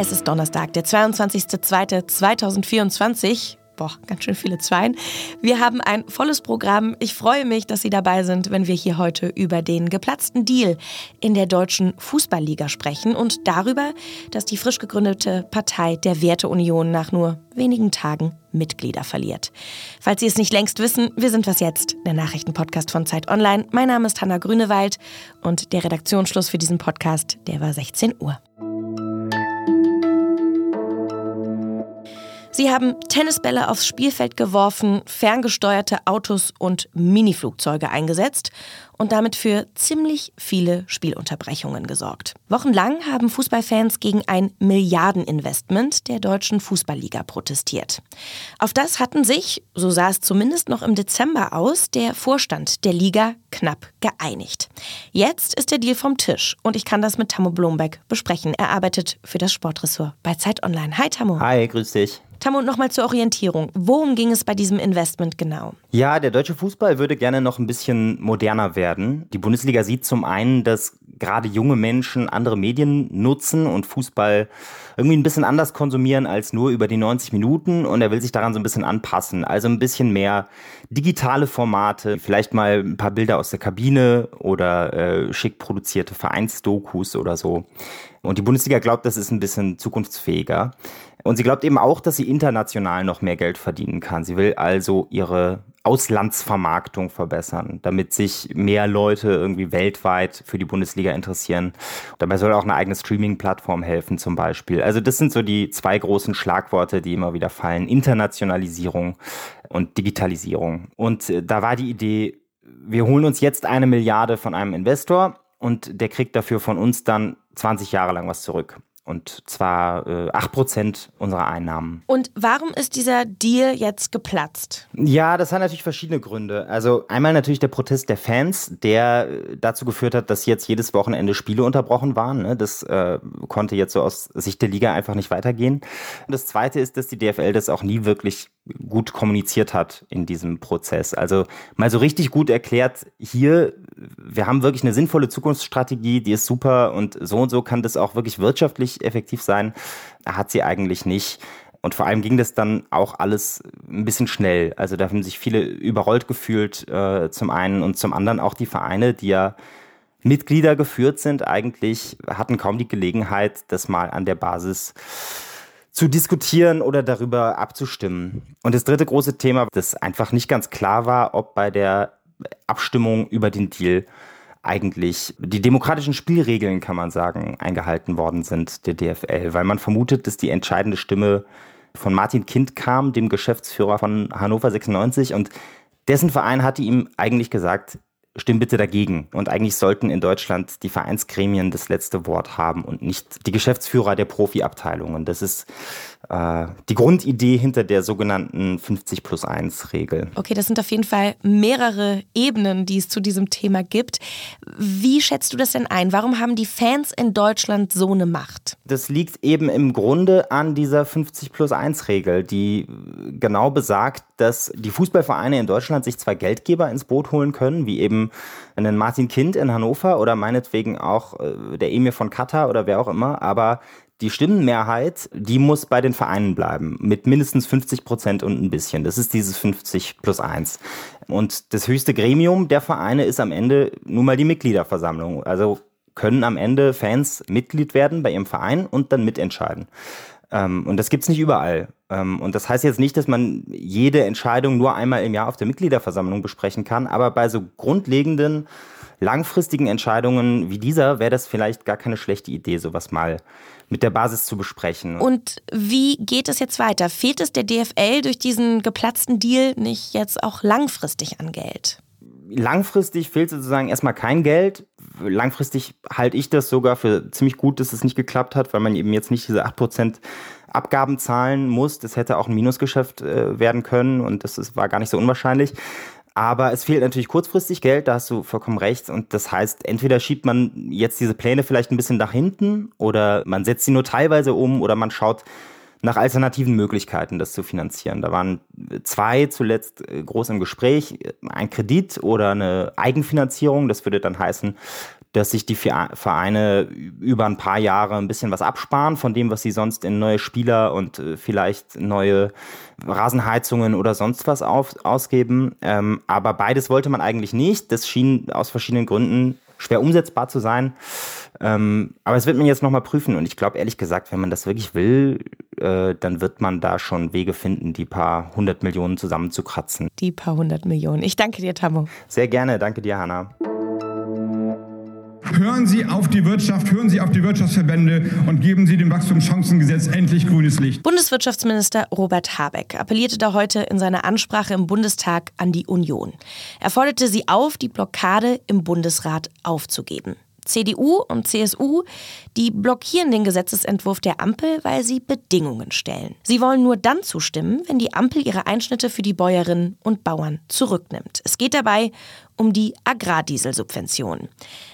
Es ist Donnerstag, der 22.02.2024. Boah, ganz schön viele Zweien. Wir haben ein volles Programm. Ich freue mich, dass Sie dabei sind, wenn wir hier heute über den geplatzten Deal in der deutschen Fußballliga sprechen und darüber, dass die frisch gegründete Partei der Werteunion nach nur wenigen Tagen Mitglieder verliert. Falls Sie es nicht längst wissen, wir sind was jetzt, der Nachrichtenpodcast von Zeit Online. Mein Name ist Hanna Grünewald und der Redaktionsschluss für diesen Podcast, der war 16 Uhr. Sie haben Tennisbälle aufs Spielfeld geworfen, ferngesteuerte Autos und Miniflugzeuge eingesetzt und damit für ziemlich viele Spielunterbrechungen gesorgt. Wochenlang haben Fußballfans gegen ein Milliardeninvestment der deutschen Fußballliga protestiert. Auf das hatten sich, so sah es zumindest noch im Dezember aus, der Vorstand der Liga knapp geeinigt. Jetzt ist der Deal vom Tisch und ich kann das mit Tammo Blombeck besprechen. Er arbeitet für das Sportressort bei Zeit Online. Hi Tammo. Hi, grüß dich. Tammo, nochmal zur Orientierung. Worum ging es bei diesem Investment genau? Ja, der deutsche Fußball würde gerne noch ein bisschen moderner werden. Die Bundesliga sieht zum einen, dass gerade junge Menschen andere Medien nutzen und Fußball irgendwie ein bisschen anders konsumieren als nur über die 90 Minuten und er will sich daran so ein bisschen anpassen. Also ein bisschen mehr digitale Formate, vielleicht mal ein paar Bilder aus der Kabine oder äh, schick produzierte Vereinsdokus oder so. Und die Bundesliga glaubt, das ist ein bisschen zukunftsfähiger. Und sie glaubt eben auch, dass sie international noch mehr Geld verdienen kann. Sie will also ihre Auslandsvermarktung verbessern, damit sich mehr Leute irgendwie weltweit für die Bundesliga interessieren. Dabei soll auch eine eigene Streaming-Plattform helfen zum Beispiel. Also das sind so die zwei großen Schlagworte, die immer wieder fallen. Internationalisierung und Digitalisierung. Und äh, da war die Idee, wir holen uns jetzt eine Milliarde von einem Investor und der kriegt dafür von uns dann 20 Jahre lang was zurück. Und zwar äh, 8% unserer Einnahmen. Und warum ist dieser Deal jetzt geplatzt? Ja, das hat natürlich verschiedene Gründe. Also einmal natürlich der Protest der Fans, der äh, dazu geführt hat, dass jetzt jedes Wochenende Spiele unterbrochen waren. Ne? Das äh, konnte jetzt so aus Sicht der Liga einfach nicht weitergehen. Und das Zweite ist, dass die DFL das auch nie wirklich gut kommuniziert hat in diesem Prozess. Also mal so richtig gut erklärt, hier, wir haben wirklich eine sinnvolle Zukunftsstrategie, die ist super und so und so kann das auch wirklich wirtschaftlich effektiv sein, hat sie eigentlich nicht. Und vor allem ging das dann auch alles ein bisschen schnell. Also da haben sich viele überrollt gefühlt, äh, zum einen und zum anderen auch die Vereine, die ja Mitglieder geführt sind, eigentlich hatten kaum die Gelegenheit, das mal an der Basis zu diskutieren oder darüber abzustimmen. Und das dritte große Thema, das einfach nicht ganz klar war, ob bei der Abstimmung über den Deal eigentlich die demokratischen Spielregeln, kann man sagen, eingehalten worden sind der DFL, weil man vermutet, dass die entscheidende Stimme von Martin Kind kam, dem Geschäftsführer von Hannover 96 und dessen Verein hatte ihm eigentlich gesagt, stimm bitte dagegen. Und eigentlich sollten in Deutschland die Vereinsgremien das letzte Wort haben und nicht die Geschäftsführer der Profiabteilungen. Das ist äh, die Grundidee hinter der sogenannten 50 plus 1 Regel. Okay, das sind auf jeden Fall mehrere Ebenen, die es zu diesem Thema gibt. Wie schätzt du das denn ein? Warum haben die Fans in Deutschland so eine Macht? Das liegt eben im Grunde an dieser 50 plus 1 Regel, die genau besagt, dass die Fußballvereine in Deutschland sich zwei Geldgeber ins Boot holen können, wie eben einen Martin Kind in Hannover oder meinetwegen auch äh, der Emir von Katar oder wer auch immer, aber die Stimmenmehrheit, die muss bei den Vereinen bleiben, mit mindestens 50 Prozent und ein bisschen. Das ist dieses 50 plus 1. Und das höchste Gremium der Vereine ist am Ende nun mal die Mitgliederversammlung. Also können am Ende Fans Mitglied werden bei ihrem Verein und dann mitentscheiden. Ähm, und das gibt's nicht überall. Ähm, und das heißt jetzt nicht, dass man jede Entscheidung nur einmal im Jahr auf der Mitgliederversammlung besprechen kann, aber bei so grundlegenden langfristigen Entscheidungen wie dieser wäre das vielleicht gar keine schlechte Idee, sowas mal mit der Basis zu besprechen. Und wie geht es jetzt weiter? Fehlt es der DFL durch diesen geplatzten Deal nicht jetzt auch langfristig an Geld? Langfristig fehlt sozusagen erstmal kein Geld. Langfristig halte ich das sogar für ziemlich gut, dass es nicht geklappt hat, weil man eben jetzt nicht diese 8% Abgaben zahlen muss. Das hätte auch ein Minusgeschäft äh, werden können und das ist, war gar nicht so unwahrscheinlich. Aber es fehlt natürlich kurzfristig Geld, da hast du vollkommen recht. Und das heißt, entweder schiebt man jetzt diese Pläne vielleicht ein bisschen nach hinten oder man setzt sie nur teilweise um oder man schaut nach alternativen Möglichkeiten, das zu finanzieren. Da waren zwei zuletzt äh, groß im Gespräch. Ein Kredit oder eine Eigenfinanzierung. Das würde dann heißen, dass sich die Vereine über ein paar Jahre ein bisschen was absparen von dem, was sie sonst in neue Spieler und äh, vielleicht neue Rasenheizungen oder sonst was auf, ausgeben. Ähm, aber beides wollte man eigentlich nicht. Das schien aus verschiedenen Gründen schwer umsetzbar zu sein. Ähm, aber es wird man jetzt nochmal prüfen. Und ich glaube, ehrlich gesagt, wenn man das wirklich will, äh, dann wird man da schon Wege finden, die paar hundert Millionen zusammenzukratzen. Die paar hundert Millionen. Ich danke dir, Tammo. Sehr gerne. Danke dir, Hanna. Hören Sie auf die Wirtschaft, hören Sie auf die Wirtschaftsverbände und geben Sie dem Wachstumschancengesetz endlich grünes Licht. Bundeswirtschaftsminister Robert Habeck appellierte da heute in seiner Ansprache im Bundestag an die Union. Er forderte sie auf, die Blockade im Bundesrat aufzugeben. CDU und CSU, die blockieren den Gesetzesentwurf der Ampel, weil sie Bedingungen stellen. Sie wollen nur dann zustimmen, wenn die Ampel ihre Einschnitte für die Bäuerinnen und Bauern zurücknimmt. Es geht dabei um die Agrardieselsubventionen.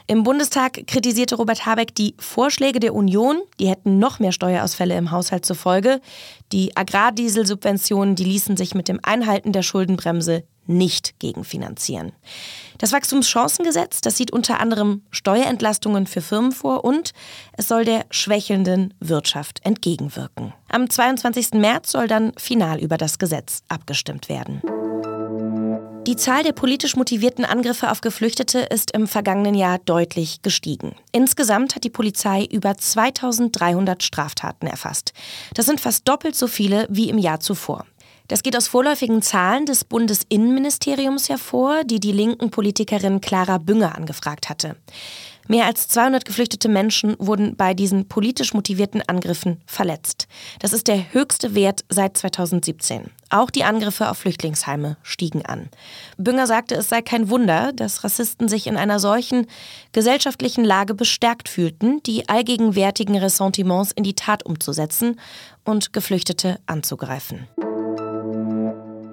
Im Bundestag kritisierte Robert Habeck die Vorschläge der Union, die hätten noch mehr Steuerausfälle im Haushalt zur Folge. Die Agrardieselsubventionen, die ließen sich mit dem Einhalten der Schuldenbremse nicht gegenfinanzieren. Das Wachstumschancengesetz, das sieht unter anderem Steuerentlastungen für Firmen vor und es soll der schwächelnden Wirtschaft entgegenwirken. Am 22. März soll dann final über das Gesetz abgestimmt werden. Die Zahl der politisch motivierten Angriffe auf Geflüchtete ist im vergangenen Jahr deutlich gestiegen. Insgesamt hat die Polizei über 2300 Straftaten erfasst. Das sind fast doppelt so viele wie im Jahr zuvor. Das geht aus vorläufigen Zahlen des Bundesinnenministeriums hervor, die die linken Politikerin Clara Bünger angefragt hatte. Mehr als 200 geflüchtete Menschen wurden bei diesen politisch motivierten Angriffen verletzt. Das ist der höchste Wert seit 2017. Auch die Angriffe auf Flüchtlingsheime stiegen an. Bünger sagte, es sei kein Wunder, dass Rassisten sich in einer solchen gesellschaftlichen Lage bestärkt fühlten, die allgegenwärtigen Ressentiments in die Tat umzusetzen und Geflüchtete anzugreifen.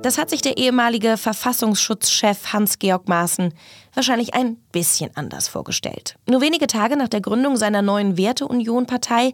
Das hat sich der ehemalige Verfassungsschutzchef Hans-Georg Maaßen wahrscheinlich ein bisschen anders vorgestellt. Nur wenige Tage nach der Gründung seiner neuen Werteunion-Partei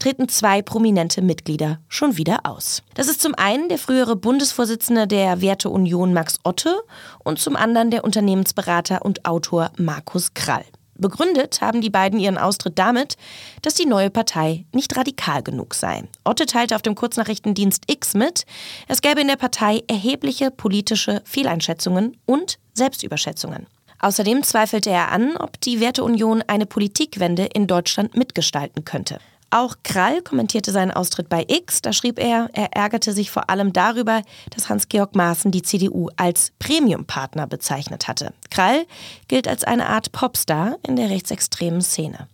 treten zwei prominente Mitglieder schon wieder aus. Das ist zum einen der frühere Bundesvorsitzende der Werteunion Max Otte und zum anderen der Unternehmensberater und Autor Markus Krall. Begründet haben die beiden ihren Austritt damit, dass die neue Partei nicht radikal genug sei. Otte teilte auf dem Kurznachrichtendienst X mit, es gäbe in der Partei erhebliche politische Fehleinschätzungen und Selbstüberschätzungen. Außerdem zweifelte er an, ob die Werteunion eine Politikwende in Deutschland mitgestalten könnte. Auch Krall kommentierte seinen Austritt bei X. Da schrieb er, er ärgerte sich vor allem darüber, dass Hans-Georg Maaßen die CDU als Premiumpartner bezeichnet hatte. Krall gilt als eine Art Popstar in der rechtsextremen Szene.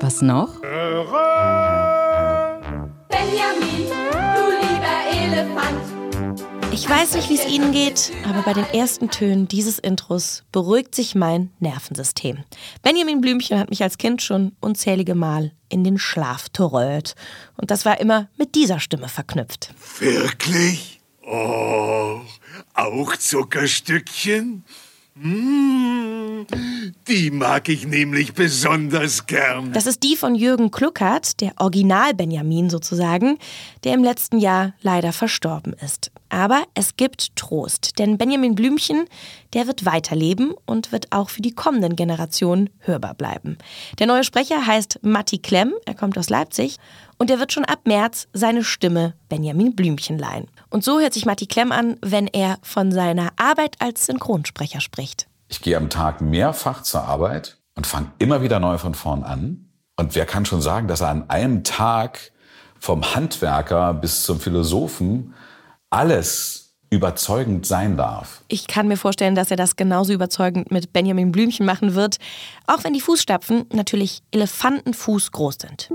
Was noch? Ich weiß nicht, wie es Ihnen geht, aber bei den ersten Tönen dieses Intros beruhigt sich mein Nervensystem. Benjamin Blümchen hat mich als Kind schon unzählige Mal in den Schlaf torrölt. Und das war immer mit dieser Stimme verknüpft. Wirklich? Oh, auch Zuckerstückchen? Mmh, die mag ich nämlich besonders gern. Das ist die von Jürgen Kluckert, der Original-Benjamin sozusagen, der im letzten Jahr leider verstorben ist. Aber es gibt Trost, denn Benjamin Blümchen, der wird weiterleben und wird auch für die kommenden Generationen hörbar bleiben. Der neue Sprecher heißt Matti Klemm, er kommt aus Leipzig und er wird schon ab März seine Stimme Benjamin Blümchen leihen. Und so hört sich Matti Klemm an, wenn er von seiner Arbeit als Synchronsprecher spricht. Ich gehe am Tag mehrfach zur Arbeit und fange immer wieder neu von vorn an. Und wer kann schon sagen, dass er an einem Tag vom Handwerker bis zum Philosophen alles überzeugend sein darf. Ich kann mir vorstellen, dass er das genauso überzeugend mit Benjamin Blümchen machen wird, auch wenn die Fußstapfen natürlich Elefantenfuß groß sind.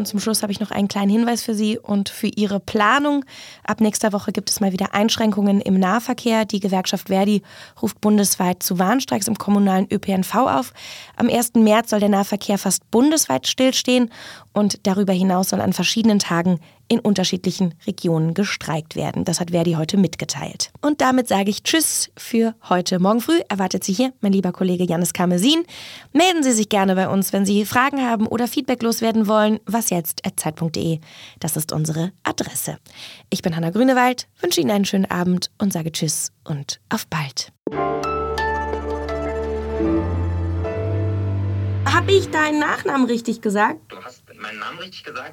Und zum Schluss habe ich noch einen kleinen Hinweis für Sie und für Ihre Planung. Ab nächster Woche gibt es mal wieder Einschränkungen im Nahverkehr. Die Gewerkschaft Verdi ruft bundesweit zu Warnstreiks im kommunalen ÖPNV auf. Am 1. März soll der Nahverkehr fast bundesweit stillstehen und darüber hinaus soll an verschiedenen Tagen in unterschiedlichen Regionen gestreikt werden. Das hat Verdi heute mitgeteilt. Und damit sage ich Tschüss für heute. Morgen früh erwartet Sie hier mein lieber Kollege Janis Karmesin. Melden Sie sich gerne bei uns, wenn Sie Fragen haben oder Feedback loswerden wollen. Was jetzt? Zeit.de. Das ist unsere Adresse. Ich bin Hanna Grünewald, wünsche Ihnen einen schönen Abend und sage Tschüss und auf bald. Habe ich deinen Nachnamen richtig gesagt? Du hast meinen Namen richtig gesagt?